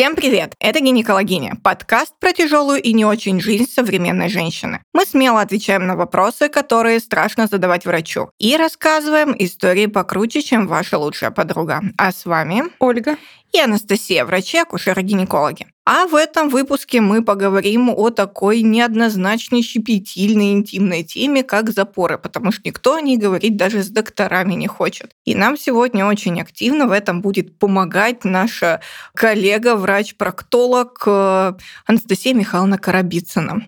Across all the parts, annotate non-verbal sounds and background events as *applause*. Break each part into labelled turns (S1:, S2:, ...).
S1: Всем привет! Это «Гинекологиня» – подкаст про тяжелую и не очень жизнь современной женщины. Мы смело отвечаем на вопросы, которые страшно задавать врачу, и рассказываем истории покруче, чем ваша лучшая подруга. А с вами
S2: Ольга
S1: и Анастасия, врачи, акушеры-гинекологи. А в этом выпуске мы поговорим о такой неоднозначной, щепетильной, интимной теме, как запоры, потому что никто о ней говорить даже с докторами не хочет. И нам сегодня очень активно в этом будет помогать наша коллега, врач-проктолог э, Анастасия Михайловна Карабицына.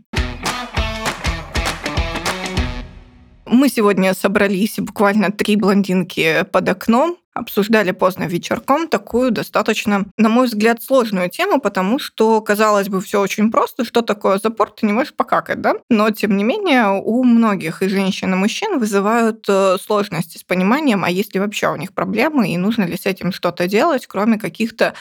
S1: Мы сегодня собрались буквально три блондинки под окном, обсуждали поздно вечерком такую достаточно, на мой взгляд, сложную тему, потому что, казалось бы, все очень просто, что такое запор, ты не можешь покакать, да? Но, тем не менее, у многих и женщин, и мужчин вызывают э, сложности с пониманием, а есть ли вообще у них проблемы, и нужно ли с этим что-то делать, кроме каких-то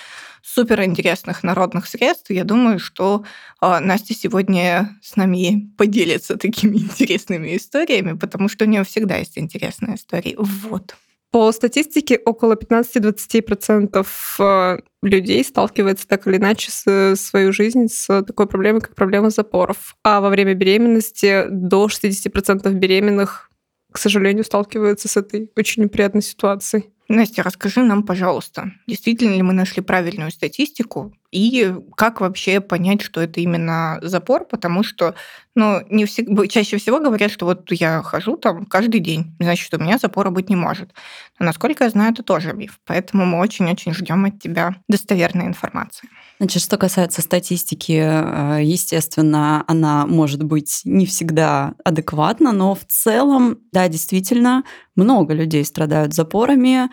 S1: суперинтересных народных средств. Я думаю, что а, Настя сегодня с нами поделится такими *laughs* интересными историями, потому что у нее всегда есть интересные истории. Вот.
S2: По статистике, около 15-20% э, людей сталкивается так или иначе с свою жизнь с такой проблемой, как проблема запоров. А во время беременности до 60% беременных, к сожалению, сталкиваются с этой очень неприятной ситуацией.
S1: Настя, расскажи нам, пожалуйста, действительно ли мы нашли правильную статистику и как вообще понять, что это именно запор, потому что ну, не всегда, чаще всего говорят, что вот я хожу там каждый день, значит, у меня запора быть не может. Но, насколько я знаю, это тоже миф, поэтому мы очень-очень ждем от тебя достоверной информации.
S3: Значит, что касается статистики, э, естественно, она может быть не всегда адекватна, но в целом, да, действительно, много людей страдают запорами,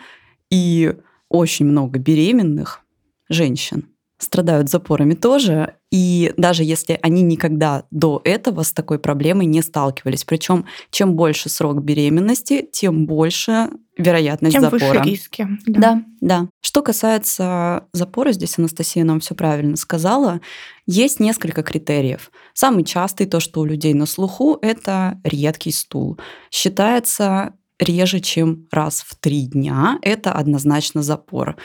S3: и очень много беременных женщин страдают запорами тоже, и даже если они никогда до этого с такой проблемой не сталкивались. Причем чем больше срок беременности, тем больше вероятность
S1: тем
S3: запора.
S1: Выше риски.
S3: Да. да, да. Что касается запора, здесь Анастасия нам все правильно сказала. Есть несколько критериев. Самый частый, то, что у людей на слуху, это редкий стул. Считается реже, чем раз в три дня. Это однозначно запор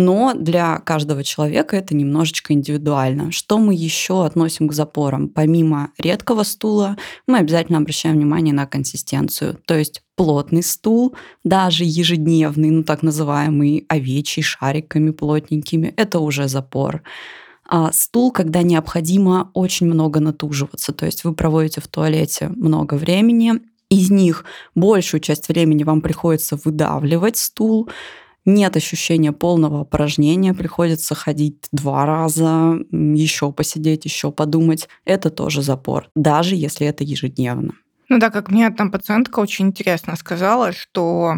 S3: но для каждого человека это немножечко индивидуально. Что мы еще относим к запорам? Помимо редкого стула, мы обязательно обращаем внимание на консистенцию. То есть плотный стул, даже ежедневный, ну так называемый овечий, шариками плотненькими, это уже запор. А стул, когда необходимо очень много натуживаться, то есть вы проводите в туалете много времени, из них большую часть времени вам приходится выдавливать стул, нет ощущения полного опорожнения, приходится ходить два раза, еще посидеть, еще подумать. Это тоже запор, даже если это ежедневно.
S1: Ну да, как мне там пациентка очень интересно сказала, что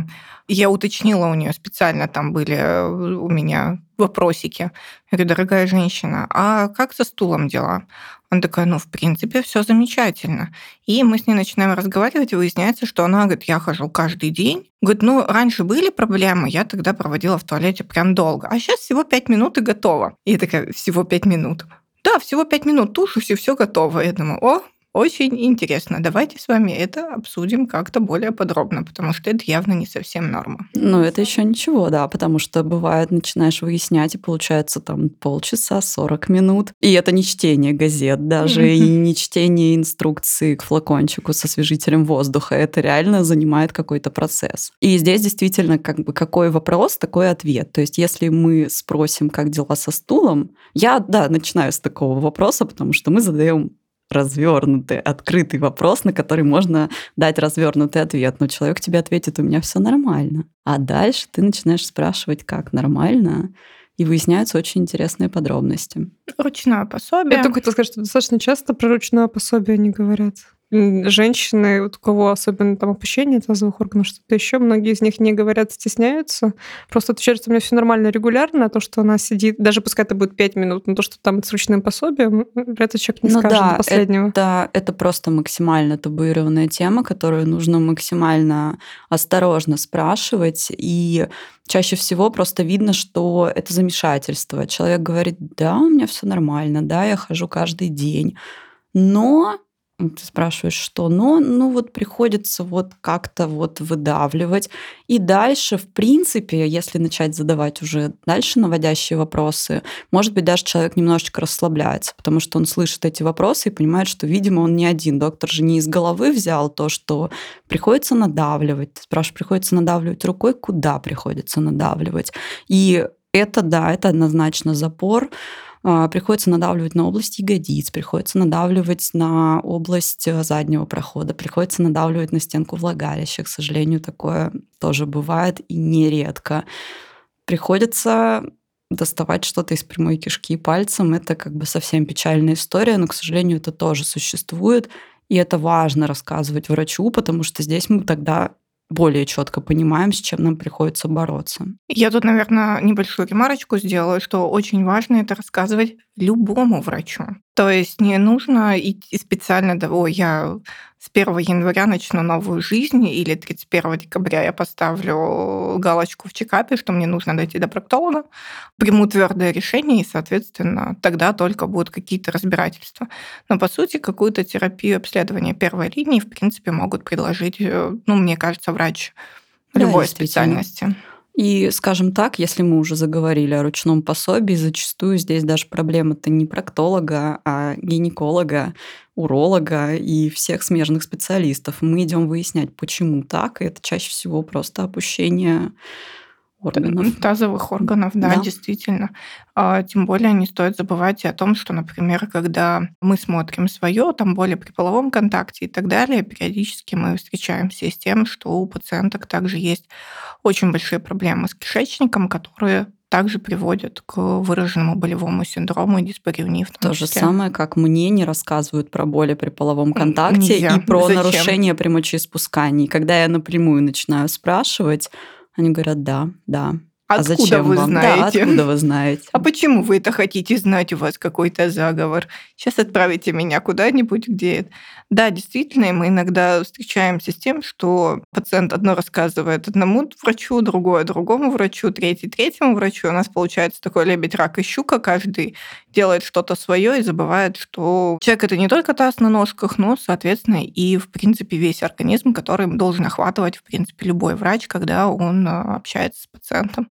S1: я уточнила у нее специально, там были э, у меня вопросики. Я говорю, дорогая женщина, а как со стулом дела? Она такая, ну, в принципе, все замечательно. И мы с ней начинаем разговаривать, и выясняется, что она говорит, я хожу каждый день. Говорит, ну, раньше были проблемы, я тогда проводила в туалете прям долго. А сейчас всего пять минут и готово. И я такая, всего пять минут. Да, всего пять минут тушусь, и все готово. Я думаю, о, очень интересно. Давайте с вами это обсудим как-то более подробно, потому что это явно не совсем норма.
S3: Ну, это еще ничего, да, потому что бывает, начинаешь выяснять, и получается там полчаса, 40 минут. И это не чтение газет даже, и не чтение инструкции к флакончику со освежителем воздуха. Это реально занимает какой-то процесс. И здесь действительно как бы какой вопрос, такой ответ. То есть если мы спросим, как дела со стулом, я, да, начинаю с такого вопроса, потому что мы задаем развернутый, открытый вопрос, на который можно дать развернутый ответ. Но человек тебе ответит, у меня все нормально. А дальше ты начинаешь спрашивать, как нормально, и выясняются очень интересные подробности.
S1: Ручное пособие.
S2: Я только хотела сказать, что достаточно часто про ручное пособие они говорят женщины, вот у кого особенно там опущение тазовых органов, что-то еще, многие из них не говорят, стесняются. Просто отвечают, что у меня все нормально регулярно, а то, что она сидит, даже пускай это будет 5 минут, но то, что там с ручным пособием, этот человек не ну скажет
S3: да,
S2: до последнего.
S3: Это, это просто максимально табуированная тема, которую нужно максимально осторожно спрашивать. И чаще всего просто видно, что это замешательство. Человек говорит, да, у меня все нормально, да, я хожу каждый день. Но Ты спрашиваешь, что? Но, ну вот приходится вот как-то вот выдавливать. И дальше, в принципе, если начать задавать уже дальше наводящие вопросы, может быть, даже человек немножечко расслабляется, потому что он слышит эти вопросы и понимает, что, видимо, он не один. Доктор же не из головы взял то, что приходится надавливать. Ты спрашиваешь, приходится надавливать рукой, куда приходится надавливать. И это, да, это однозначно запор. А, приходится надавливать на область ягодиц, приходится надавливать на область э, заднего прохода, приходится надавливать на стенку влагалища. К сожалению, такое тоже бывает и нередко. Приходится доставать что-то из прямой кишки пальцем. Это как бы совсем печальная история, но, к сожалению, это тоже существует. И это важно рассказывать врачу, потому что здесь мы тогда более четко понимаем, с чем нам приходится бороться.
S1: Я тут, наверное, небольшую ремарочку сделаю, что очень важно это рассказывать любому врачу. То есть не нужно идти специально, да, о, я с 1 января начну новую жизнь, или 31 декабря я поставлю галочку в чекапе, что мне нужно дойти до проктолога, приму твердое решение, и, соответственно, тогда только будут какие-то разбирательства. Но, по сути, какую-то терапию обследования первой линии, в принципе, могут предложить, э, ну, мне кажется, врач любой да, специальности.
S3: И, скажем так, если мы уже заговорили о ручном пособии, зачастую здесь даже проблема-то не проктолога, а гинеколога, уролога и всех смежных специалистов. Мы идем выяснять, почему так, и это чаще всего просто опущение органов.
S1: Тазовых органов, да, да. действительно. А, тем более не стоит забывать и о том, что, например, когда мы смотрим свое, там более при половом контакте и так далее, периодически мы встречаемся с тем, что у пациенток также есть очень большие проблемы с кишечником, которые также приводят к выраженному болевому синдрому и
S3: том То числе. же самое, как мне не рассказывают про боли при половом контакте Нельзя. и про Зачем? нарушение при мочеиспускании. Когда я напрямую начинаю спрашивать, они говорят, да, да.
S1: А откуда а зачем вы вам? знаете?
S3: Да, откуда вы знаете?
S1: А почему вы это хотите знать? У вас какой-то заговор. Сейчас отправите меня куда-нибудь, где это. Да, действительно, мы иногда встречаемся с тем, что пациент одно рассказывает одному врачу, другое другому врачу, третий третьему врачу. У нас получается такой лебедь, рак и щука. Каждый делает что-то свое и забывает, что человек это не только таз на ножках, но, соответственно, и, в принципе, весь организм, который должен охватывать, в принципе, любой врач, когда он а, общается с пациентом.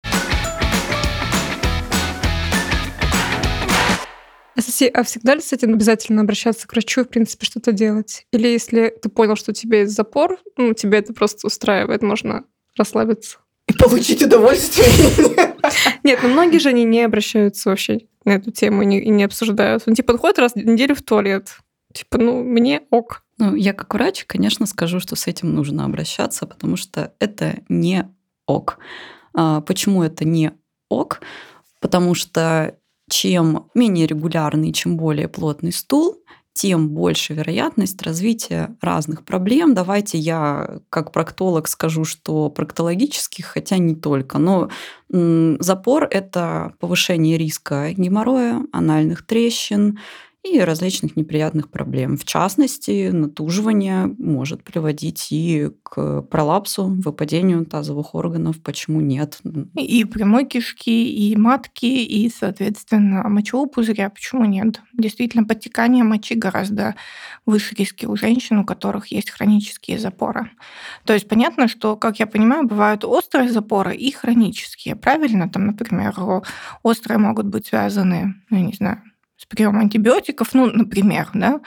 S2: А всегда ли с этим обязательно обращаться к врачу и, в принципе, что-то делать? Или если ты понял, что у тебя есть запор, ну, тебя это просто устраивает, можно расслабиться?
S1: И получить удовольствие. *laughs*
S2: Нет, ну многие же они не обращаются вообще на эту тему и не, обсуждают. Он типа подходит раз в неделю в туалет. Типа, ну, мне ок.
S3: Ну, я как врач, конечно, скажу, что с этим нужно обращаться, потому что это не ок. А, почему это не ок? Потому что чем менее регулярный, чем более плотный стул, тем больше вероятность развития разных проблем. Давайте я как проктолог скажу, что проктологических, хотя не только. Но запор – это повышение риска геморроя, анальных трещин, и различных неприятных проблем. В частности, натуживание может приводить и к пролапсу, выпадению тазовых органов. Почему нет?
S1: И прямой кишки, и матки, и, соответственно, мочевого пузыря. Почему нет? Действительно, подтекание мочи гораздо выше риски у женщин, у которых есть хронические запоры. То есть понятно, что, как я понимаю, бывают острые запоры и хронические. Правильно? Там, например, острые могут быть связаны, ну, не знаю, с приемом антибиотиков, ну, например, да?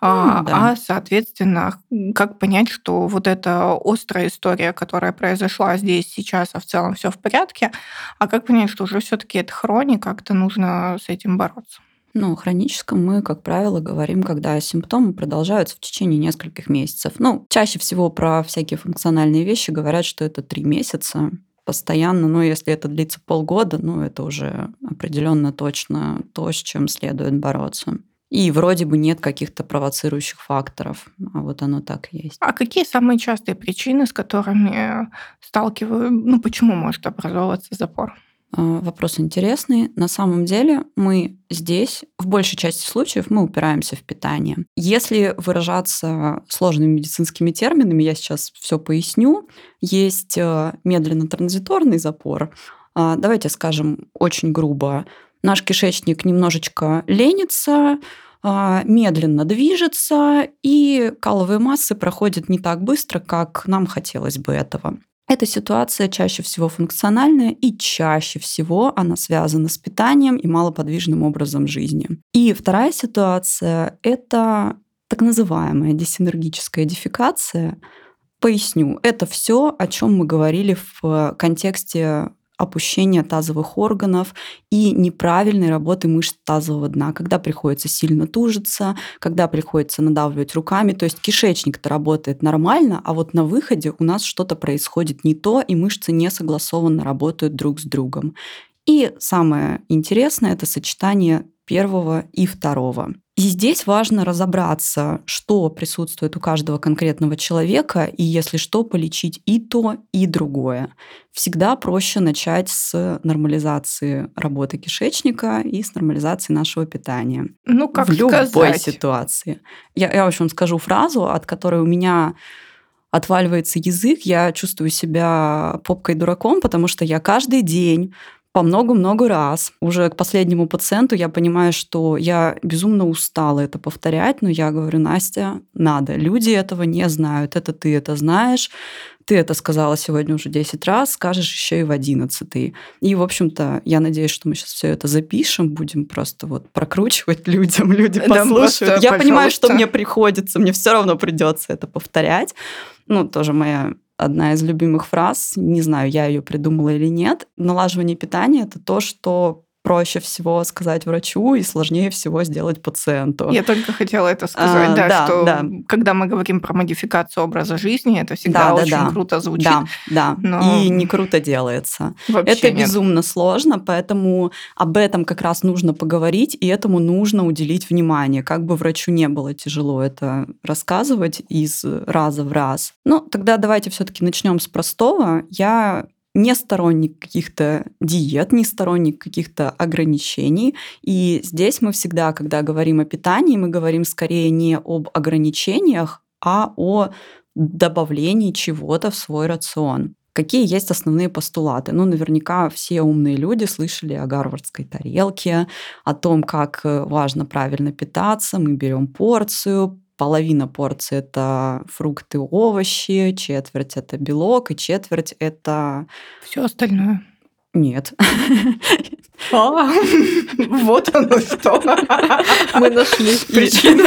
S1: А, да. а, соответственно, как понять, что вот эта острая история, которая произошла здесь сейчас, а в целом все в порядке, а как понять, что уже все-таки это хроник, как-то нужно с этим бороться?
S3: Ну, хроническом мы, как правило, говорим, когда симптомы продолжаются в течение нескольких месяцев. Ну, чаще всего про всякие функциональные вещи говорят, что это три месяца постоянно, но если это длится полгода, ну, это уже определенно точно то, с чем следует бороться. И вроде бы нет каких-то провоцирующих факторов, а вот оно так и есть.
S1: А какие самые частые причины, с которыми сталкиваю, ну почему может образовываться запор?
S3: А, вопрос интересный. На самом деле мы здесь, в большей части случаев, мы упираемся в питание. Если выражаться сложными медицинскими терминами, я сейчас все поясню, есть э, медленно-транзиторный запор. А, давайте скажем очень грубо. Наш кишечник немножечко ленится, а, медленно движется, и каловые массы проходят не так быстро, как нам хотелось бы этого. Эта ситуация чаще всего функциональная, и чаще всего она связана с питанием и малоподвижным образом жизни. И вторая ситуация — это так называемая дисинергическая дефекация. Поясню, это все, о чем мы говорили в контексте опущения тазовых органов и неправильной работы мышц тазового дна, когда приходится сильно тужиться, когда приходится надавливать руками. То есть кишечник-то работает нормально, а вот на выходе у нас что-то происходит не то, и мышцы не согласованно работают друг с другом. И самое интересное – это сочетание первого и второго. И здесь важно разобраться, что присутствует у каждого конкретного человека, и если что, полечить и то, и другое. Всегда проще начать с нормализации работы кишечника и с нормализации нашего питания.
S1: Ну, как
S3: В любой
S1: сказать?
S3: ситуации. Я, я в общем скажу фразу, от которой у меня отваливается язык, я чувствую себя попкой дураком, потому что я каждый день по много-много раз. Уже к последнему пациенту я понимаю, что я безумно устала это повторять, но я говорю, Настя, надо. Люди этого не знают. Это ты это знаешь. Ты это сказала сегодня уже 10 раз, скажешь еще и в 11. И, в общем-то, я надеюсь, что мы сейчас все это запишем, будем просто вот прокручивать людям, люди
S1: Да,
S3: послушают. я понимаю, что
S1: пожалуйста.
S3: мне приходится, мне все равно придется это повторять. Ну, тоже моя одна из любимых фраз, не знаю, я ее придумала или нет. Налаживание питания это то, что проще всего сказать врачу и сложнее всего сделать пациенту.
S1: Я только хотела это сказать,
S3: А,
S1: да,
S3: да,
S1: что
S3: да.
S1: когда мы говорим про модификацию образа жизни, это всегда
S3: Да, да,
S1: очень
S3: да.
S1: круто звучит.
S3: Да, да.
S1: Но-
S3: И не круто делается.
S1: Вообще
S3: это
S1: нет.
S3: безумно сложно, поэтому об этом как раз нужно поговорить, и этому нужно уделить внимание. Как бы врачу не было тяжело это рассказывать из раза в раз. Ну, тогда давайте все-таки начнем с простого. Я не сторонник каких-то диет, не сторонник каких-то ограничений. И здесь мы всегда, когда говорим о питании, мы говорим скорее не об ограничениях, а о добавлении чего-то в свой рацион. Какие есть основные постулаты? Ну, наверняка все умные люди слышали о гарвардской тарелке, о том, как э, важно правильно питаться. Мы берем порцию, половина порции это фрукты, овощи, четверть это белок, и четверть это
S1: Все остальное.
S3: нет.
S1: А, *laughs* Вот оно что. *laughs*
S2: Мы нашли *laughs* причину.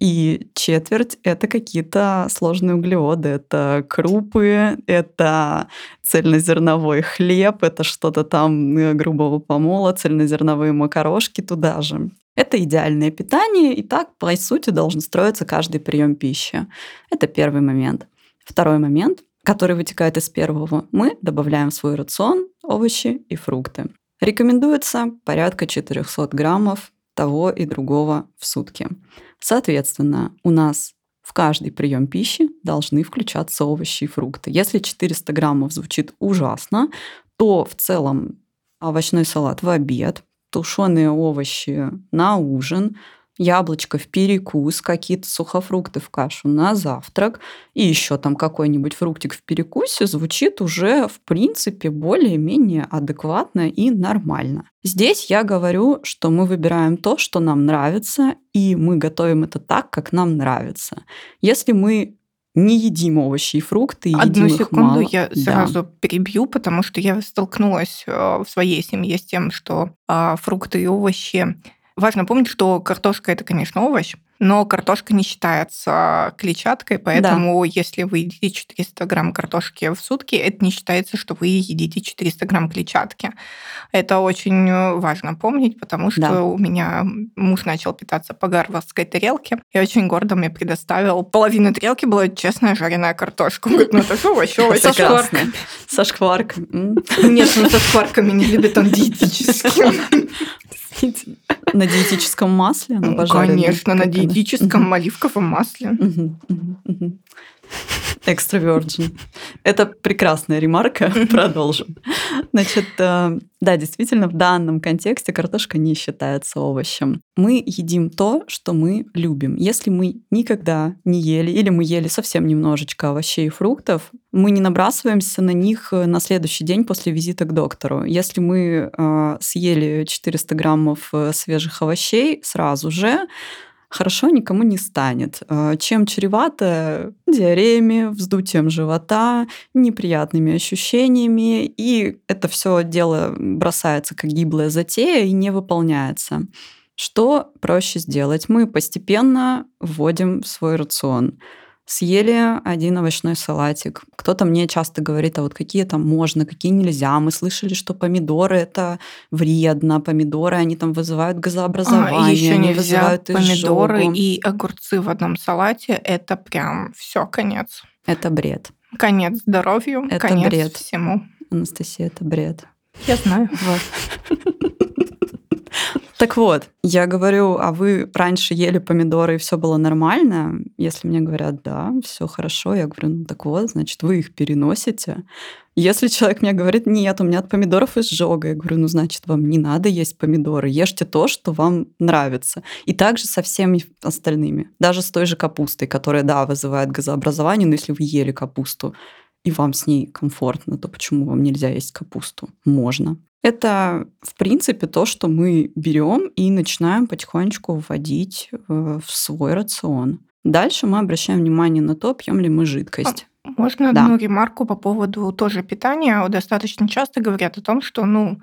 S3: И четверть — это какие-то сложные углеводы. Это крупы, это цельнозерновой хлеб, это что-то там э, грубого помола, цельнозерновые макарошки туда же. Это идеальное питание, и так, по сути, должен строиться каждый прием пищи. Это первый момент. Второй момент, который вытекает из первого. Мы добавляем в свой рацион овощи и фрукты. Рекомендуется порядка 400 граммов того и другого в сутки. Соответственно, у нас в каждый прием пищи должны включаться овощи и фрукты. Если 400 граммов звучит ужасно, то в целом овощной салат в обед, тушеные овощи на ужин, яблочко в перекус, какие-то сухофрукты в кашу на завтрак и еще там какой-нибудь фруктик в перекусе звучит уже в принципе более-менее адекватно и нормально. Здесь я говорю, что мы выбираем то, что нам нравится, и мы готовим это так, как нам нравится. Если мы не едим овощи и фрукты, и
S1: Одну
S3: едим
S1: секунду
S3: мало,
S1: я
S3: да.
S1: сразу перебью, потому что я столкнулась э, в своей семье с тем, что а, фрукты и овощи... Важно помнить, что картошка это, конечно, овощ, но картошка не считается клетчаткой, поэтому если вы едите 400 грамм картошки в сутки, это не считается, что вы едите 400 грамм клетчатки. Это очень э, важно помнить, потому что
S3: Да.
S1: у меня муж начал питаться по гарвардской тарелке и очень гордо мне предоставил. Половина тарелки была честная жареная картошка. Говорит, ну это же овощ, овощ.
S3: Это
S1: Со шкварками.
S3: Со шкварками.
S1: Нет, ну со шкварками не любит он диетическим.
S3: На диетическом масле? на
S1: Ну? Конечно, на
S3: Как оно?
S1: диетическом оливковом масле.
S3: Мгм, мгм. Extra virgin. Это прекрасная ремарка. Продолжим. Значит, э, да, действительно, в данном контексте картошка не считается овощем. Мы едим то, что мы любим. Если мы никогда не ели или мы ели совсем немножечко овощей и фруктов, мы не набрасываемся на них э, на следующий день после визита к доктору. Если мы э, съели 400 граммов свежих овощей сразу же, хорошо никому не станет. Э, чем чревато диареями, вздутием живота, неприятными ощущениями, и это все дело бросается как гиблая затея и не выполняется. Что проще сделать? Мы постепенно вводим в свой рацион съели один овощной салатик. Кто-то мне часто говорит, а вот какие там можно, какие нельзя. Мы слышали, что помидоры это вредно, помидоры они там вызывают газообразование, а,
S1: еще
S3: они вызывают
S1: помидоры
S3: изжогу.
S1: и огурцы в одном салате. Это прям все конец.
S3: Это бред.
S1: Конец здоровью,
S3: Это
S1: конец
S3: бред.
S1: всему.
S3: Анастасия, это бред.
S1: Я знаю.
S3: Вот. *laughs* Так вот, я говорю, а вы раньше ели помидоры и все было нормально? Если мне говорят, да, все хорошо, я говорю, ну так вот, значит, вы их переносите. Если человек мне говорит, нет, у меня от помидоров изжога, я говорю, ну значит, вам не надо есть помидоры, ешьте то, что вам нравится. И также со всеми остальными. Даже с той же капустой, которая, да, вызывает газообразование, но если вы ели капусту, и вам с ней комфортно, то почему вам нельзя есть капусту? Можно. Это, в принципе, то, что мы берем и начинаем потихонечку вводить э, в свой рацион. Дальше мы обращаем внимание на то, пьем ли мы жидкость.
S1: Можно
S3: Да.
S1: одну ремарку по поводу тоже питания? Достаточно часто говорят о том, что, ну,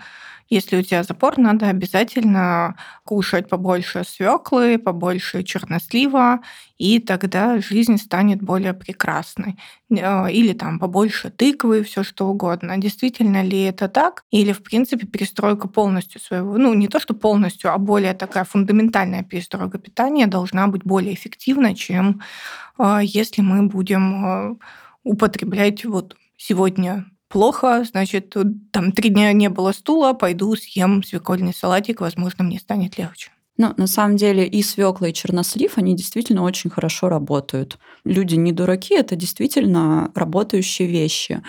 S1: если у тебя запор, надо обязательно кушать побольше свеклы, побольше чернослива, и тогда жизнь станет более прекрасной. Э, Или там побольше тыквы, все что угодно. Действительно ли это так? Или, в принципе, перестройка полностью своего, ну, не то, что полностью, а более такая фундаментальная перестройка питания должна быть более эффективна, чем э, если мы будем э, употреблять вот сегодня плохо, значит, там три дня не было стула, пойду съем свекольный салатик, возможно, мне станет легче.
S3: Ну, на самом деле и свекла, и чернослив, они действительно очень хорошо работают. Люди не дураки, это действительно работающие вещи.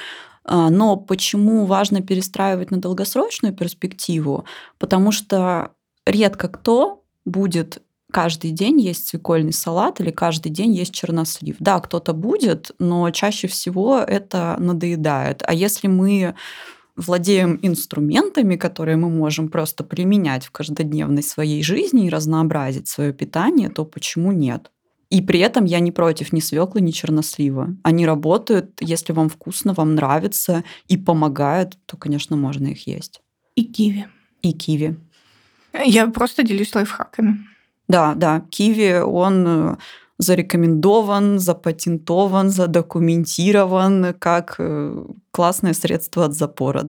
S3: А, Но почему важно перестраивать на долгосрочную перспективу? Потому что редко кто будет каждый день есть свекольный салат или каждый день есть чернослив. Да, кто-то будет, но чаще всего это надоедает. А если мы владеем инструментами, которые мы можем просто применять в каждодневной своей жизни и разнообразить свое питание, то почему нет? И при этом я не против ни свеклы, ни чернослива. Они работают, если вам вкусно, вам нравится и помогают, то, конечно, можно их есть.
S1: И киви.
S3: И киви.
S1: Я просто делюсь лайфхаками.
S3: Да, да, киви, он э, зарекомендован, запатентован, задокументирован как э, классное средство от запора.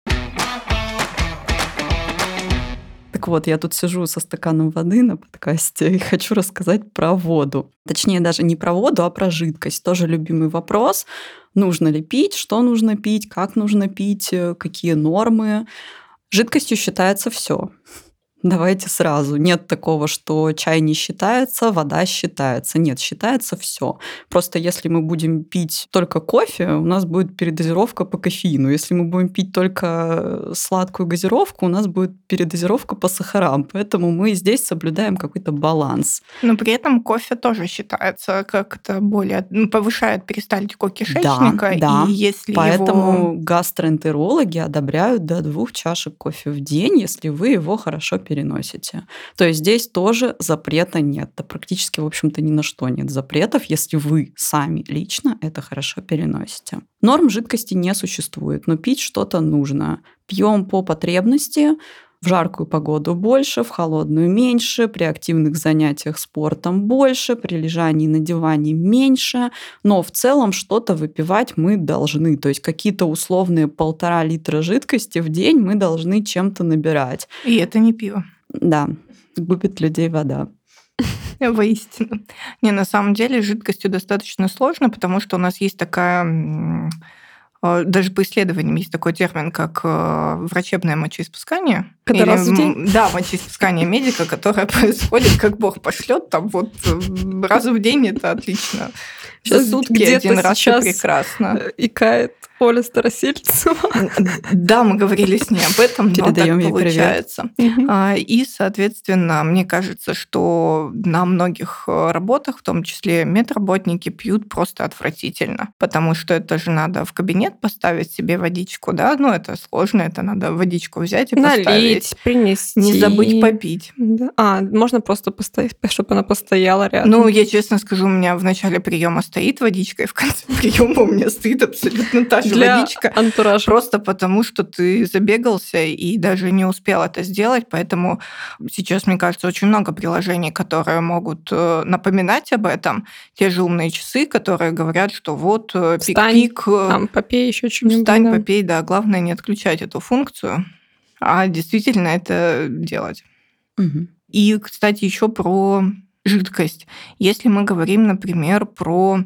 S3: Так вот, я тут сижу со стаканом воды на подкасте и хочу рассказать про воду. Точнее, даже не про воду, а про жидкость. Тоже любимый вопрос. Нужно ли пить, что нужно пить, как нужно пить, э, какие нормы. Жидкостью считается все. Давайте сразу. Нет такого, что чай не считается, вода считается. Нет, считается все. Просто если мы будем пить только кофе, у нас будет передозировка по кофеину. Если мы будем пить только сладкую газировку, у нас будет передозировка по сахарам. Поэтому мы здесь соблюдаем какой-то баланс.
S1: Но при этом кофе тоже считается как-то более... ну, повышает перистальтику кишечника.
S3: да.
S1: И если
S3: Поэтому
S1: его...
S3: гастроэнтерологи одобряют до двух чашек кофе в день, если вы его хорошо переносите. То есть здесь тоже запрета нет. Да практически, в общем-то, ни на что нет запретов, если вы сами лично это хорошо переносите. Норм жидкости не существует, но пить что-то нужно. Пьем по потребности, в жаркую погоду больше, в холодную меньше, при активных занятиях спортом больше, при лежании на диване меньше, но в целом что-то выпивать мы должны. То есть какие-то условные полтора литра жидкости в день мы должны чем-то набирать.
S1: И это не пиво.
S3: Да, губит людей вода.
S1: Воистину. Не, на самом деле с жидкостью достаточно сложно, потому что у нас есть такая даже по исследованиям есть такой термин, как э, врачебное мочеиспускание.
S2: Это
S1: Или,
S2: раз в день?
S1: Да, мочеиспускание медика, которое *laughs* происходит, как Бог пошлет, там вот э, раз в день это отлично.
S2: Сейчас
S1: сутки один раз
S2: сейчас
S1: прекрасно.
S2: Э, Икает Оля Старосельцева.
S1: Да, мы говорили с ней об этом, но
S3: Передаем
S1: так
S3: привет.
S1: получается. А, И, соответственно, мне кажется, что на многих э, работах, в том числе медработники, пьют просто отвратительно, потому что это же надо в кабинет поставить себе водичку, да, ну это сложно, это надо водичку взять и поставить.
S2: Налить, принести.
S1: Не забыть попить.
S2: Да. А, можно просто поставить, чтобы она постояла рядом.
S1: Ну, я честно скажу, у меня в начале приема стоит водичка, и в конце *laughs* приема у меня стоит абсолютно та же
S2: Для
S1: водичка.
S2: антуража.
S1: Просто потому, что ты забегался и даже не успел это сделать. Поэтому сейчас, мне кажется, очень много приложений, которые могут э, напоминать об этом. Те же умные часы, которые говорят, что вот э,
S2: Встань,
S1: пик-пик, э,
S2: Там, попей еще что-нибудь.
S1: встань,
S2: да.
S1: попей, да. Главное не отключать эту функцию, а действительно это делать.
S3: Мгм.
S1: И, кстати, еще про жидкость. Если мы говорим, например, про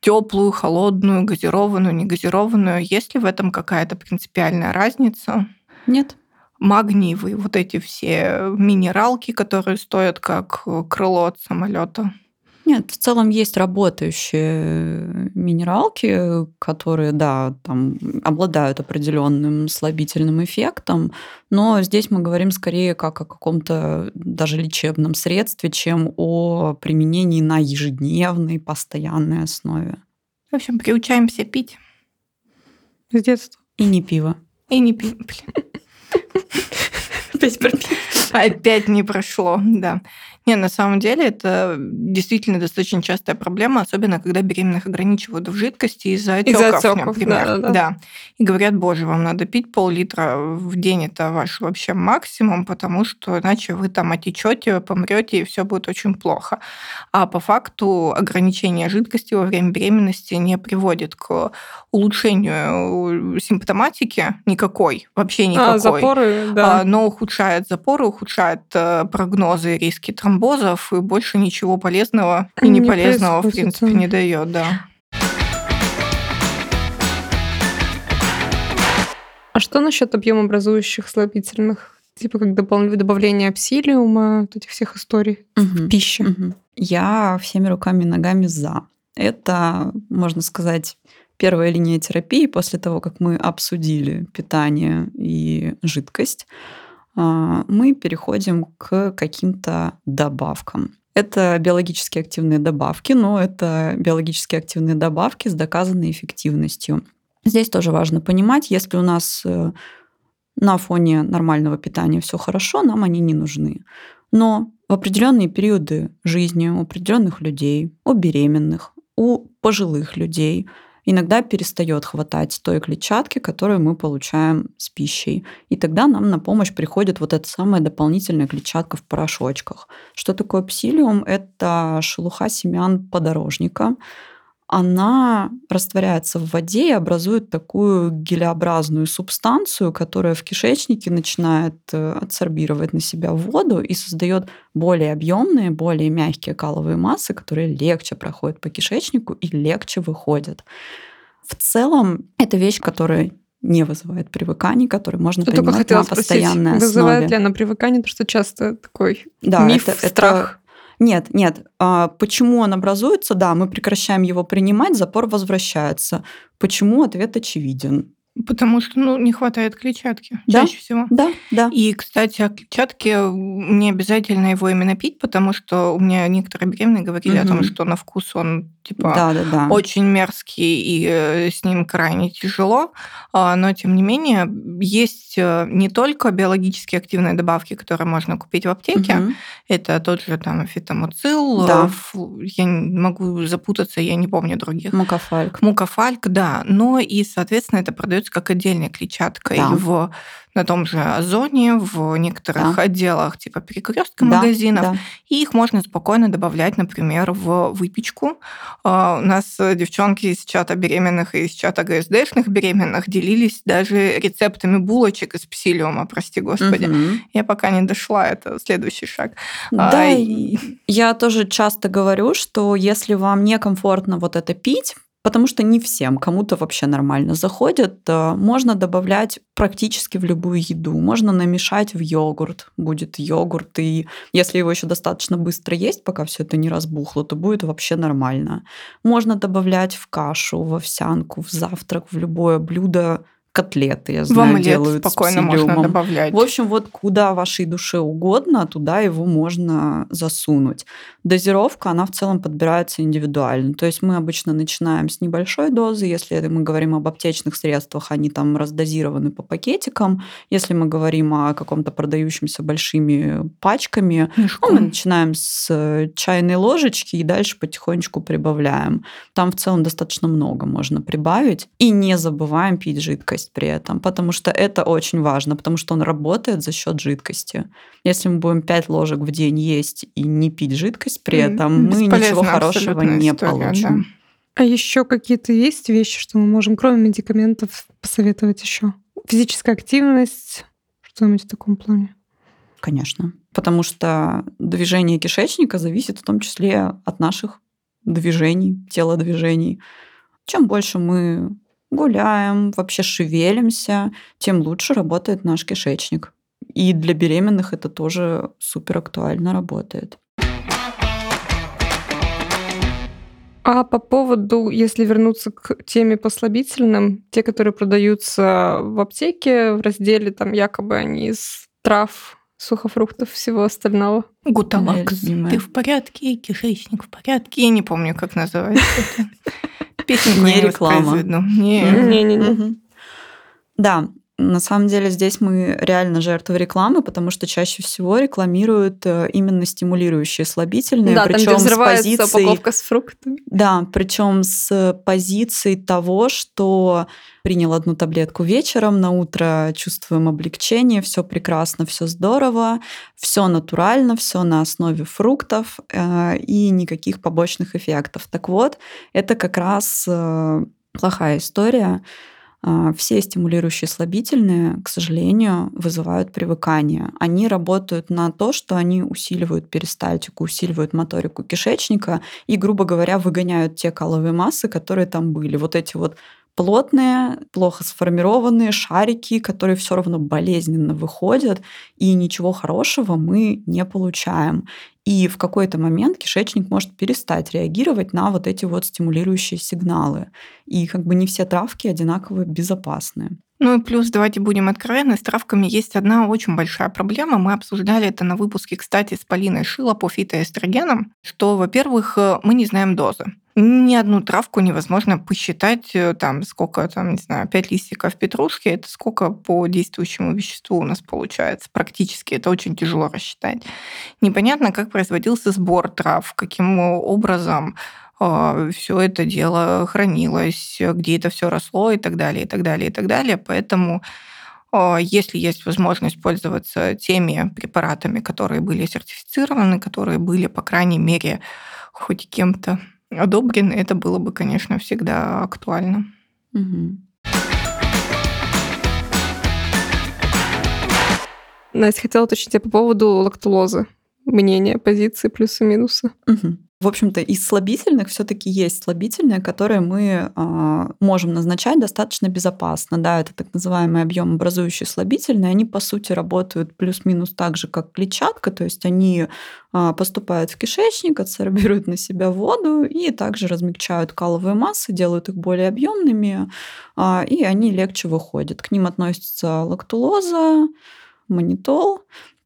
S1: теплую, холодную, газированную, негазированную, есть ли в этом какая-то принципиальная разница?
S3: Нет.
S1: Магниевые, вот эти все минералки, которые стоят как крыло от самолета.
S3: Нет, в целом есть работающие минералки, которые, да, там обладают определенным слабительным эффектом, но здесь мы говорим скорее как о каком-то даже лечебном средстве, чем о применении на ежедневной, постоянной основе.
S1: В общем, приучаемся пить
S2: С детства.
S3: И не пиво.
S1: и не. Блин, *laughs*
S3: Опять про пиво.
S1: Опять не прошло, да. Не, на самом деле это действительно достаточно частая проблема, особенно когда беременных ограничивают в жидкости из-за отеков,
S2: отёков,
S1: например.
S2: да-да-да.
S1: Да. И говорят, боже, вам надо пить пол-литра в день, это ваш вообще максимум, потому что иначе вы там отечете, помрете, и все будет очень плохо. А по факту ограничение жидкости во время беременности не приводит к улучшению симптоматики никакой, вообще никакой.
S2: А, запоры, да.
S1: А, но ухудшает запоры, ухудшает э, прогнозы и риски тромбозов, и больше ничего полезного и
S2: Не
S1: неполезного, в принципе, не дает, да.
S2: А что насчет объемообразующих слабительных? Типа как добавление псилиума, вот этих всех историй в
S3: Мгм.
S2: пище.
S3: Мгм. Я всеми руками и ногами за. Это, можно сказать, первая линия терапии после того, как мы обсудили питание и жидкость. А, Мы переходим к каким-то добавкам. Это биологически активные добавки, но это биологически активные добавки с доказанной эффективностью. Здесь тоже важно понимать, если у нас э, на фоне нормального питания все хорошо, нам они не нужны. Но в определенные периоды жизни у определенных людей, у беременных, у пожилых людей иногда перестает хватать той клетчатки, которую мы получаем с пищей. И тогда нам на помощь приходит вот эта самая дополнительная клетчатка в порошочках. Что такое псилиум? Это шелуха семян подорожника. Она растворяется в воде и образует такую гелеобразную субстанцию, которая в кишечнике начинает э, адсорбировать на себя воду и создает более объемные, более мягкие каловые массы, которые легче проходят по кишечнику и легче выходят. В целом, это вещь, которая не вызывает привыканий, которые можно
S2: Я только
S3: принимать
S2: хотела
S3: на
S2: спросить,
S3: постоянной
S2: вызывает
S3: основе.
S2: ли она привыкание, потому что часто такой
S3: Да,
S2: миф,
S3: это- это-
S2: страх.
S3: Нет, нет. А Почему он образуется? Да, мы прекращаем его принимать, запор возвращается. Почему? Ответ очевиден.
S1: Потому что ну, не хватает клетчатки
S3: Да.
S1: чаще всего.
S3: Да, да.
S1: И, кстати, о клетчатке не обязательно его именно пить, потому что у меня некоторые беременные говорили о том, что на вкус он типа
S3: Да, да, да.
S1: очень мерзкий и э, с ним крайне тяжело, А, но тем не менее есть э, не только биологически активные добавки, которые можно купить в аптеке,
S3: Мгм.
S1: это тот же там фитомуцил,
S3: Да.
S1: э, я не могу запутаться, я не помню других.
S3: Мукофальк.
S1: Мукофальк, да, но и, соответственно, это продается как отдельная клетчатка
S3: Да.
S1: и в на том же Озоне, в некоторых
S3: Да.
S1: отделах типа перекрестка
S3: Да,
S1: магазинов,
S3: да.
S1: и их можно спокойно добавлять, например, в выпечку. А, У нас девчонки из чата беременных и из чата ГСДшных беременных делились даже рецептами булочек из псилиума, прости господи.
S3: Мгм.
S1: Я пока не дошла, это следующий шаг. А,
S3: Да,
S1: и-
S3: я тоже часто говорю, что если вам некомфортно вот это пить, потому что не всем, кому-то вообще нормально заходит. Э, можно добавлять практически в любую еду. Можно намешать в йогурт. Будет йогурт, и если его еще достаточно быстро есть, пока все это не разбухло, то будет вообще нормально. Можно добавлять в кашу, в овсянку, в завтрак, в любое блюдо котлеты, я знаю,
S1: в омлет
S3: делают
S1: спокойно
S3: с
S1: можно добавлять.
S3: В общем, вот куда вашей душе угодно, туда его можно засунуть. Дозировка, она в целом подбирается индивидуально. То есть мы обычно начинаем с небольшой дозы. Если мы говорим об аптечных средствах, они там раздозированы по пакетикам. Если мы говорим о каком-то продающемся большими пачками, ну, мы начинаем с чайной ложечки и дальше потихонечку прибавляем. Там в целом достаточно много можно прибавить. И не забываем пить жидкость жидкость при этом, потому что это очень важно, потому что он работает за счет жидкости. Если мы будем 5 ложек в день есть и не пить жидкость при этом, мы ничего хорошего не история, получим. Да.
S2: А еще какие-то есть вещи, что мы можем, кроме медикаментов, посоветовать еще? Физическая активность, что-нибудь в таком плане?
S3: Конечно. Потому что движение кишечника зависит в том числе от наших движений, телодвижений. Чем больше мы гуляем, вообще шевелимся, тем лучше работает наш кишечник. И для беременных это тоже супер актуально работает.
S2: А по поводу, если вернуться к теме по слабительным, те, которые продаются в аптеке, в разделе там якобы они из трав, сухофруктов, всего остального.
S1: Гуталакс. Ты в порядке, кишечник в порядке. Я не помню, как называется *laughs* это.
S3: Песенку не реклама. Не-не-не. Да, на самом деле здесь мы реально жертвы рекламы, потому что чаще всего рекламируют э, именно стимулирующие слабительные,
S2: да, причем с позиции упаковка с фруктами.
S3: Да, причем с позиции того, что принял одну таблетку вечером, на утро чувствуем облегчение, все прекрасно, все здорово, все натурально, все на основе фруктов э, и никаких побочных эффектов. Так вот, это как раз э, плохая история все стимулирующие слабительные, к сожалению, вызывают привыкание. Они работают на то, что они усиливают перистальтику, усиливают моторику кишечника и, грубо говоря, выгоняют те каловые массы, которые там были. Вот эти вот плотные, плохо сформированные шарики, которые все равно болезненно выходят, и ничего хорошего мы не получаем. И в какой-то момент кишечник может перестать реагировать на вот эти вот стимулирующие сигналы. И как бы не все травки одинаково безопасны.
S1: Ну и плюс, давайте будем откровенны, с травками есть одна очень большая проблема. Мы обсуждали это на выпуске, кстати, с Полиной Шило по фитоэстрогенам, что, во-первых, мы не знаем дозы. Ни одну травку невозможно посчитать, э, там, сколько, там, не знаю, 5 листиков петрушки, это сколько по действующему веществу у нас получается. Практически это очень тяжело рассчитать. Непонятно, как производился сбор трав, каким образом все это дело хранилось, где это все росло и так далее, и так далее, и так далее. Поэтому а, если есть возможность пользоваться теми препаратами, которые были сертифицированы, которые были, по крайней мере, хоть кем-то одобрены, это было бы, конечно, всегда актуально. Угу.
S2: Настя, хотела уточнить по поводу лактулозы. Мнение, позиции, плюсы-минусы.
S3: Угу. В общем-то, из слабительных все-таки есть слабительные, которые мы э, можем назначать достаточно безопасно. Да, это так называемые объемообразующие слабительные. Они, по сути, работают плюс-минус так же, как клетчатка, то есть они э, поступают в кишечник, адсорбируют на себя воду и также размягчают каловые массы, делают их более объемными, э, и они легче выходят. К ним относятся лактулоза, манитол.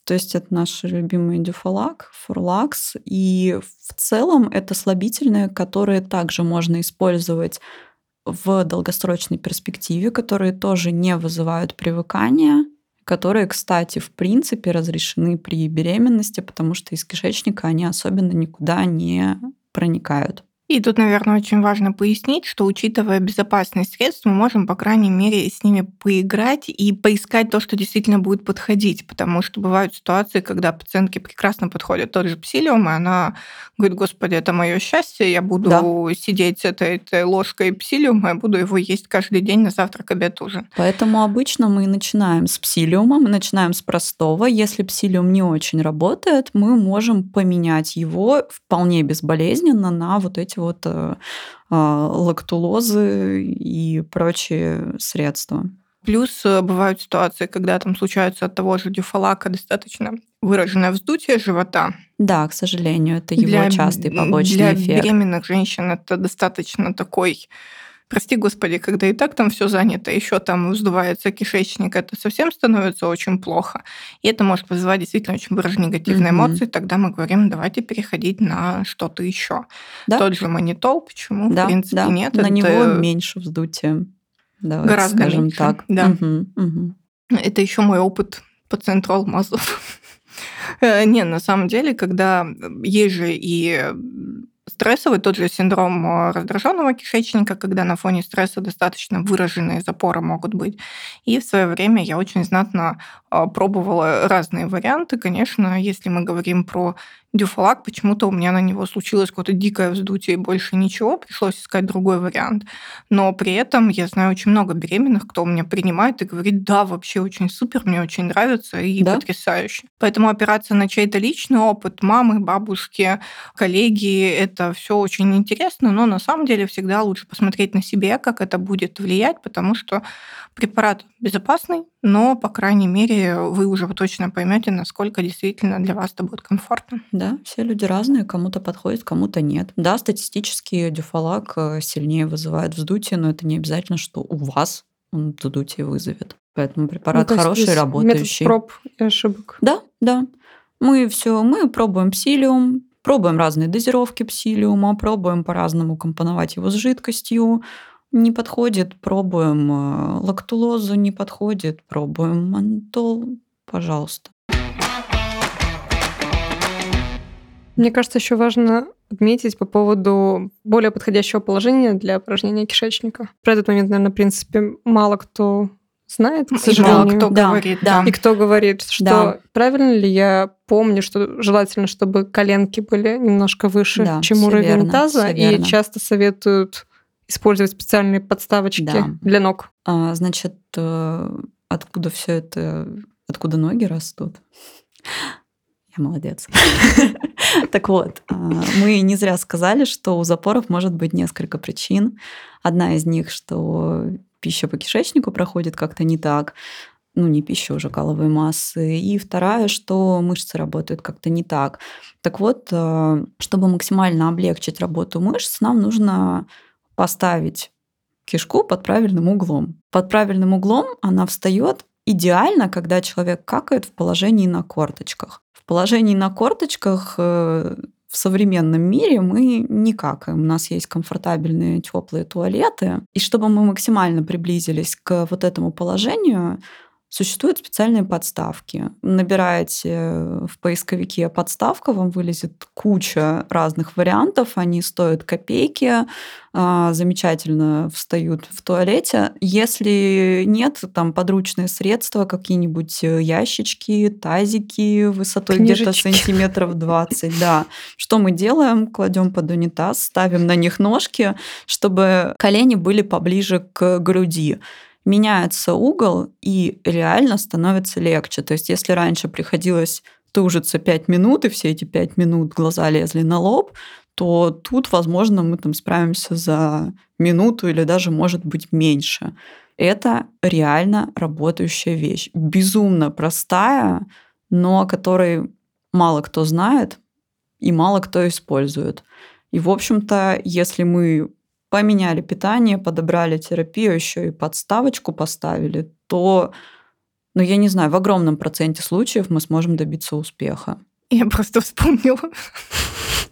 S3: То есть это наш любимый дюфалак, фурлакс. И в целом это слабительные, которые также можно использовать в долгосрочной перспективе, которые тоже не вызывают привыкания, которые, кстати, в принципе разрешены при беременности, потому что из кишечника они особенно никуда не проникают.
S1: И тут, наверное, очень важно пояснить, что учитывая безопасность средств, мы можем, по крайней мере, с ними поиграть и поискать то, что действительно будет подходить. Потому что бывают ситуации, когда пациентки прекрасно подходят тот же псилиум, и она говорит, господи, это мое счастье, я буду да. сидеть с этой, этой ложкой псилиума, я буду его есть каждый день на завтрак, обед, ужин.
S3: Поэтому обычно мы начинаем с псилиума, мы начинаем с простого. Если псилиум не очень работает, мы можем поменять его вполне безболезненно на вот эти вот э, а, лактулозы и прочие средства.
S1: Плюс э, бывают ситуации, когда там случаются от того же дюфалака достаточно выраженное вздутие живота.
S3: Да, к сожалению, это его
S1: Для,
S3: частый побочный
S1: для
S3: эффект.
S1: беременных женщин это достаточно такой прости господи, когда и так там все занято, еще там вздувается кишечник, это совсем становится очень плохо. И это может вызывать действительно очень выраженные негативные
S3: Мгм.
S1: эмоции. Тогда мы говорим, давайте переходить на что-то еще.
S3: Да.
S1: Тот же манитол, почему,
S3: Да,
S1: в принципе,
S3: да.
S1: нет.
S3: На
S1: это-
S3: него меньше вздутия. Давайте
S1: Гораздо
S3: скажем
S1: меньше,
S3: так.
S1: да.
S3: Мгм, мгм.
S1: Это еще мой опыт по центру алмазов. *laughs* Э, Не, на самом деле, когда есть же и стрессовый тот же синдром э, раздраженного кишечника, когда на фоне стресса достаточно выраженные запоры могут быть. И в свое время я очень знатно э, пробовала разные варианты. Конечно, если мы говорим про дюфалак, почему-то у меня на него случилось какое-то дикое вздутие и больше ничего, пришлось искать другой вариант. Но при этом я знаю очень много беременных, кто у меня принимает и говорит, да, вообще очень супер, мне очень нравится и
S3: Да.
S1: потрясающе. Поэтому опираться на чей-то личный опыт, мамы, бабушки, коллеги, это все очень интересно, но на самом деле всегда лучше посмотреть на себе, как это будет влиять, потому что препарат безопасный, но, по крайней мере, вы уже точно поймете, насколько действительно для вас это будет комфортно.
S3: Да, все люди разные, кому-то подходит, кому-то нет. Да, статистически дюфалак э, сильнее вызывает вздутие, но это не обязательно, что у вас он вздутие вызовет. Поэтому
S2: Ну,
S3: препарат
S2: есть
S3: хороший, работающий.
S2: Метод проб и ошибок.
S3: Да, да. Мы все, мы пробуем псилиум, пробуем разные дозировки псилиума, пробуем по-разному компоновать его с жидкостью. Не подходит, пробуем э, лактулозу, не подходит, пробуем мантол, пожалуйста.
S2: Мне кажется, еще важно отметить по поводу более подходящего положения для опорожнения кишечника. Про этот момент, наверное, в принципе, мало кто знает, к
S1: И мало
S2: сожалению.
S1: кто
S3: Да,
S1: говорит,
S3: да.
S2: И кто говорит, что
S3: Да.
S2: правильно ли я помню, что желательно, чтобы коленки были немножко выше,
S3: Да,
S2: чем уровень
S3: верно,
S2: таза, и
S3: верно.
S2: часто советуют использовать специальные подставочки
S3: Да.
S2: для ног.
S3: А, значит, э, откуда все это, откуда ноги растут? Я молодец. *laughs* Так вот, а, мы не зря сказали, что у запоров может быть несколько причин. Одна из них, что пища по кишечнику проходит как-то не так, ну, не пища, уже каловые массы. И вторая, что мышцы работают как-то не так. Так вот, э, чтобы максимально облегчить работу мышц, нам нужно поставить кишку под правильным углом. Под правильным углом она встает идеально, когда человек какает в положении на корточках. В положении на корточках э, в современном мире мы не какаем. У нас есть комфортабельные теплые туалеты. И чтобы мы максимально приблизились к вот этому положению, Существуют специальные подставки. Набираете в поисковике подставка, вам вылезет куча разных вариантов. Они стоят копейки, а, замечательно встают в туалете. Если нет, там подручные средства, какие-нибудь э, ящички, тазики высотой где-то сантиметров 20. Да. Что мы делаем? Кладем под унитаз, ставим на них ножки, чтобы колени были поближе к груди меняется угол и реально становится легче. То есть если раньше приходилось тужиться 5 минут, и все эти 5 минут глаза лезли на лоб, то тут, возможно, мы там справимся за минуту или даже, может быть, меньше. Это реально работающая вещь. Безумно простая, но о которой мало кто знает и мало кто использует. И, в общем-то, если мы поменяли питание, подобрали терапию, еще и подставочку поставили, то, ну, я не знаю, в огромном проценте случаев мы сможем добиться успеха.
S1: Я просто вспомнила.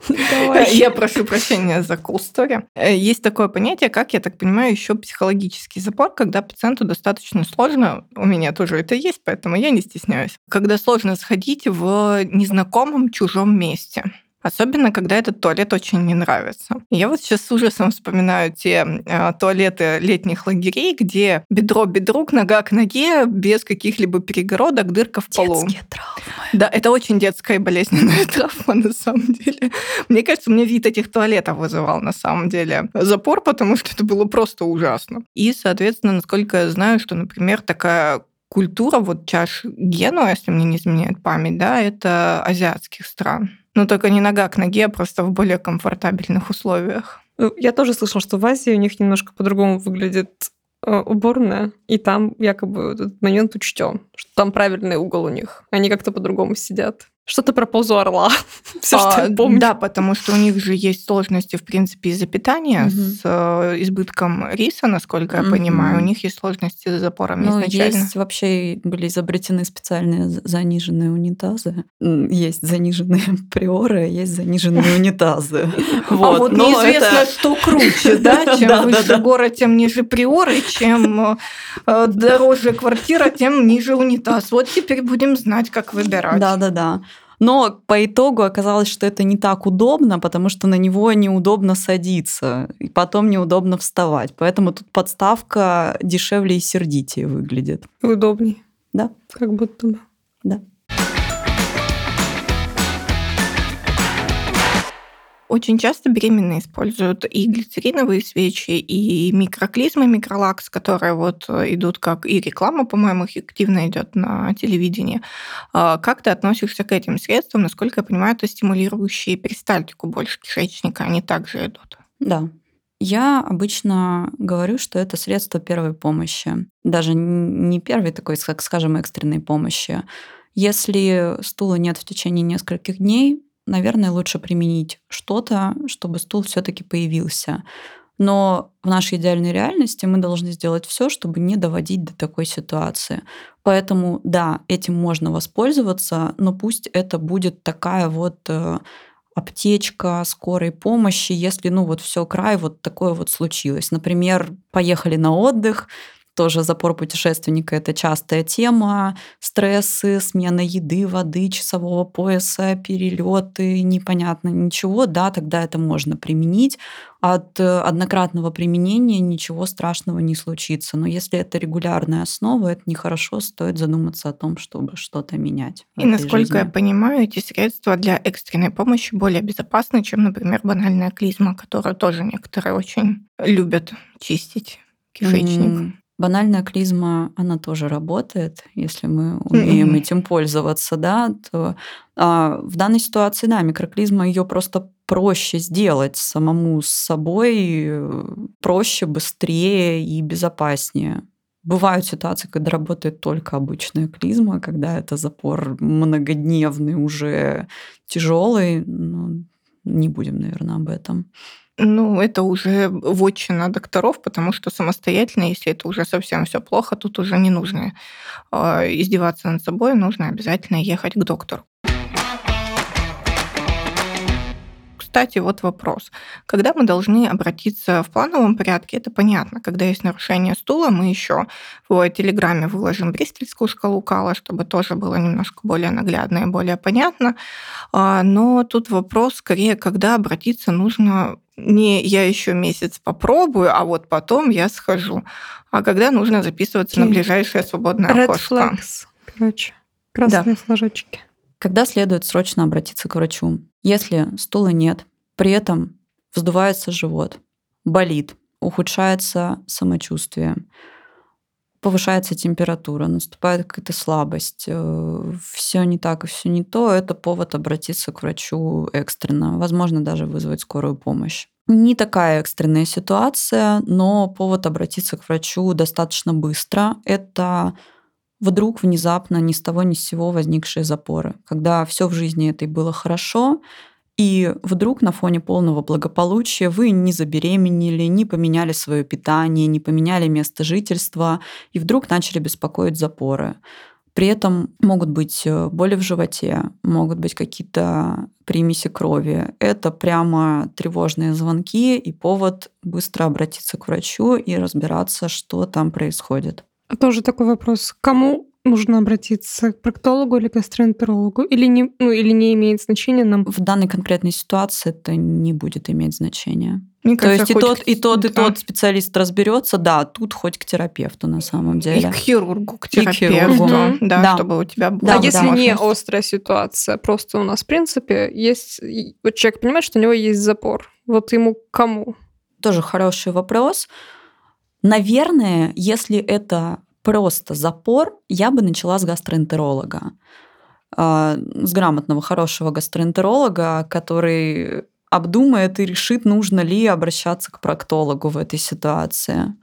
S1: *laughs* Я прошу прощения за cool story. Э, Есть такое понятие, как, я так понимаю, еще психологический запор, когда пациенту достаточно сложно, у меня тоже это есть, поэтому я не стесняюсь, когда сложно сходить в незнакомом чужом месте. Особенно, когда этот туалет очень не нравится. Я вот сейчас с ужасом вспоминаю те э, туалеты летних лагерей, где бедро бедру, нога к ноге, без каких-либо перегородок, дырка в полу.
S3: Детские травмы.
S1: Да, это очень детская болезненная *laughs* травма на самом деле. Мне кажется, мне вид этих туалетов вызывал на самом деле запор, потому что это было просто ужасно. И, соответственно, насколько я знаю, что, например, такая культура, вот чаш Генуа, если мне не изменяет память, да, это азиатских стран. Ну, только не нога к ноге, а просто в более комфортабельных условиях.
S2: Ну, я тоже слышала, что в Азии у них немножко по-другому выглядит э, уборная, и там якобы этот момент учтен, что там правильный угол у них. Они как-то по-другому сидят. Что-то про позу орла. *laughs* Все, что
S1: А,
S2: я помню.
S1: Да, потому что у них же есть сложности, в принципе, из-за питания с э, избытком риса, насколько я понимаю. У них есть сложности с запорами
S3: Ну,
S1: изначально.
S3: есть вообще были изобретены специальные за- заниженные унитазы. Есть заниженные *laughs* приоры, а есть заниженные *laughs* унитазы.
S1: а вот
S3: но
S1: неизвестно,
S3: это-
S1: что круче, да? Чем
S3: Да,
S1: выше
S3: да.
S1: город, тем ниже приоры, чем э, дороже квартира, тем ниже унитаз. Вот теперь будем знать, как выбирать.
S3: Да-да-да. Но по итогу оказалось, что это не так удобно, потому что на него неудобно садиться, и потом неудобно вставать. Поэтому тут подставка дешевле и сердитее выглядит.
S2: И удобней.
S3: Да.
S2: Как будто бы.
S3: Да.
S1: Очень часто беременные используют и глицериновые свечи, и микроклизмы, микролакс, которые вот э, идут как и реклама, по-моему, их активно идет на телевидении. А Как ты относишься к этим средствам? Насколько я понимаю, это стимулирующие перистальтику больше кишечника, они также идут.
S3: Да. Я обычно говорю, что это средство первой помощи. Даже не первой такой, скажем, экстренной помощи. Если стула нет в течение нескольких дней, наверное, лучше применить что-то, чтобы стул все-таки появился. Но в нашей идеальной реальности мы должны сделать все, чтобы не доводить до такой ситуации. Поэтому, да, этим можно воспользоваться, но пусть это будет такая вот э, аптечка скорой помощи, если, ну, вот все край, вот такое вот случилось. Например, поехали на отдых, тоже запор путешественника – это частая тема. Стрессы, смена еды, воды, часового пояса, перелеты, непонятно ничего. Да, тогда это можно применить. От э, однократного применения ничего страшного не случится. Но если это регулярная основа, это нехорошо, стоит задуматься о том, чтобы что-то менять.
S1: И насколько я
S3: жизни.
S1: понимаю, эти средства для экстренной помощи более безопасны, чем, например, банальная клизма, которую тоже некоторые очень любят чистить кишечник.
S3: М, Банальная клизма, она тоже работает, если мы умеем
S1: Мгм.
S3: этим пользоваться, да, то а, в данной ситуации, да, микроклизма ее просто проще сделать самому с собой, проще, быстрее и безопаснее. Бывают ситуации, когда работает только обычная клизма, когда это запор многодневный, уже тяжелый. Ну, не будем, наверное, об этом.
S1: Ну, это уже вотчина докторов, потому что самостоятельно, если это уже совсем все плохо, тут уже не нужно э, издеваться над собой, нужно обязательно ехать к доктору. Кстати, вот вопрос. Когда мы должны обратиться в плановом порядке, это понятно. Когда есть нарушение стула, мы еще в Телеграме выложим бристольскую шкалу Кала, чтобы тоже было немножко более наглядно и более понятно. А, Но тут вопрос скорее, когда обратиться нужно не я еще месяц попробую, а вот потом я схожу. А когда нужно записываться на
S2: Окей.
S1: ближайшее свободное
S2: Red
S1: окошко.
S2: flags, короче. Красные флажочки.
S3: Когда следует срочно обратиться к врачу? Если стула нет, при этом вздувается живот, болит, ухудшается самочувствие, повышается температура, наступает какая-то слабость, все не так и все не то, это повод обратиться к врачу экстренно, возможно, даже вызвать скорую помощь. Не такая экстренная ситуация, но повод обратиться к врачу достаточно быстро. Это вдруг внезапно ни с того ни с сего возникшие запоры, когда все в жизни этой было хорошо, и вдруг на фоне полного благополучия вы не забеременели, не поменяли свое питание, не поменяли место жительства, и вдруг начали беспокоить запоры. При этом могут быть э, боли в животе, могут быть какие-то примеси крови. Это прямо тревожные звонки и повод быстро обратиться к врачу и разбираться, что там происходит.
S2: Тоже такой вопрос. Кому нужно обратиться? К проктологу или гастроэнтерологу? Или не, ну, или не имеет значения нам?
S3: В данной конкретной ситуации это не будет иметь значения.
S1: Мне
S3: То есть
S1: кажется,
S3: и тот,
S1: к-
S3: и тот, и
S1: да.
S3: тот специалист разберется, да, тут хоть к терапевту на самом
S1: И
S3: деле.
S1: к хирургу, к
S3: И к
S1: терапевту,
S3: хирургу.
S1: да,
S3: Да.
S1: чтобы у тебя была
S3: Да,
S2: а
S3: да.
S2: если не острая ситуация, просто у нас, в принципе, есть... и- Вот человек понимает, что у него есть запор. Вот ему к кому?
S3: Тоже хороший вопрос. Наверное, если это просто запор, я бы начала с гастроэнтеролога. а, с грамотного, хорошего гастроэнтеролога, который обдумает и решит, нужно ли обращаться к проктологу в этой ситуации.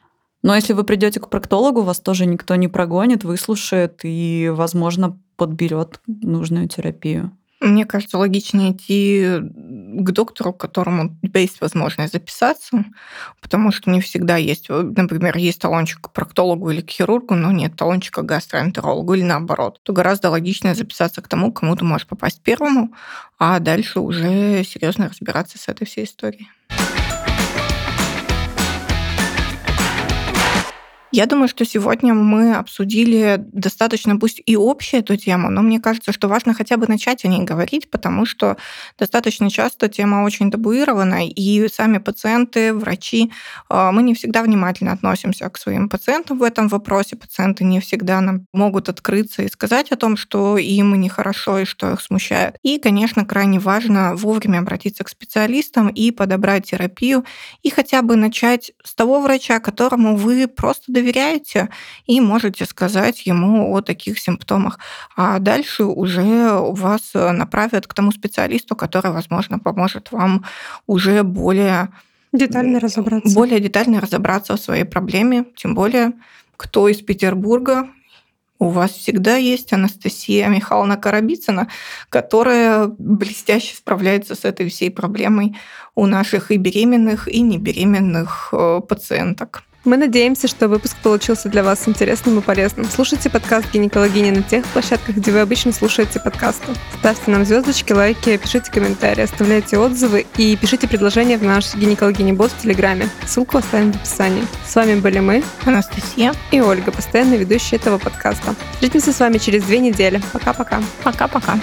S3: Но если вы придете к проктологу, вас тоже никто не прогонит, выслушает и, возможно, подберет нужную терапию.
S1: Мне кажется, логичнее идти к доктору, к которому у тебя есть возможность записаться, потому что не всегда есть, например, есть талончик к проктологу или к хирургу, но нет талончика к гастроэнтерологу или наоборот. То гораздо логичнее записаться к тому, кому ты можешь попасть первому, а дальше уже серьезно разбираться с этой всей историей. Я думаю, что сегодня мы обсудили достаточно, пусть и общую эту тему, но мне кажется, что важно хотя бы начать о ней говорить, потому что достаточно часто тема очень табуирована, и сами пациенты, врачи, а, мы не всегда внимательно относимся к своим пациентам в этом вопросе. Пациенты не всегда нам могут открыться и сказать о том, что им нехорошо и что их смущает. И, конечно, крайне важно вовремя обратиться к специалистам и подобрать терапию, и хотя бы начать с того врача, которому вы просто доверяете доверяете и можете сказать ему о таких симптомах. А дальше уже вас направят к тому специалисту, который, возможно, поможет вам уже более
S2: детально разобраться.
S1: Более детально разобраться в своей проблеме, тем более кто из Петербурга у вас всегда есть Анастасия Михайловна Карабицына, которая блестяще справляется с этой всей проблемой у наших и беременных, и небеременных э, пациенток.
S2: Мы надеемся, что выпуск получился для вас интересным и полезным. Слушайте подкаст «Гинекологини» на тех площадках, где вы обычно слушаете подкасты. Ставьте нам звездочки, лайки, пишите комментарии, оставляйте отзывы и пишите предложения в наш «Гинекологини-бот» в Телеграме. Ссылку оставим в описании. С вами были мы,
S1: Анастасия
S2: и Ольга, постоянный ведущий этого подкаста. Встретимся с вами через две недели. Пока-пока.
S1: Пока-пока.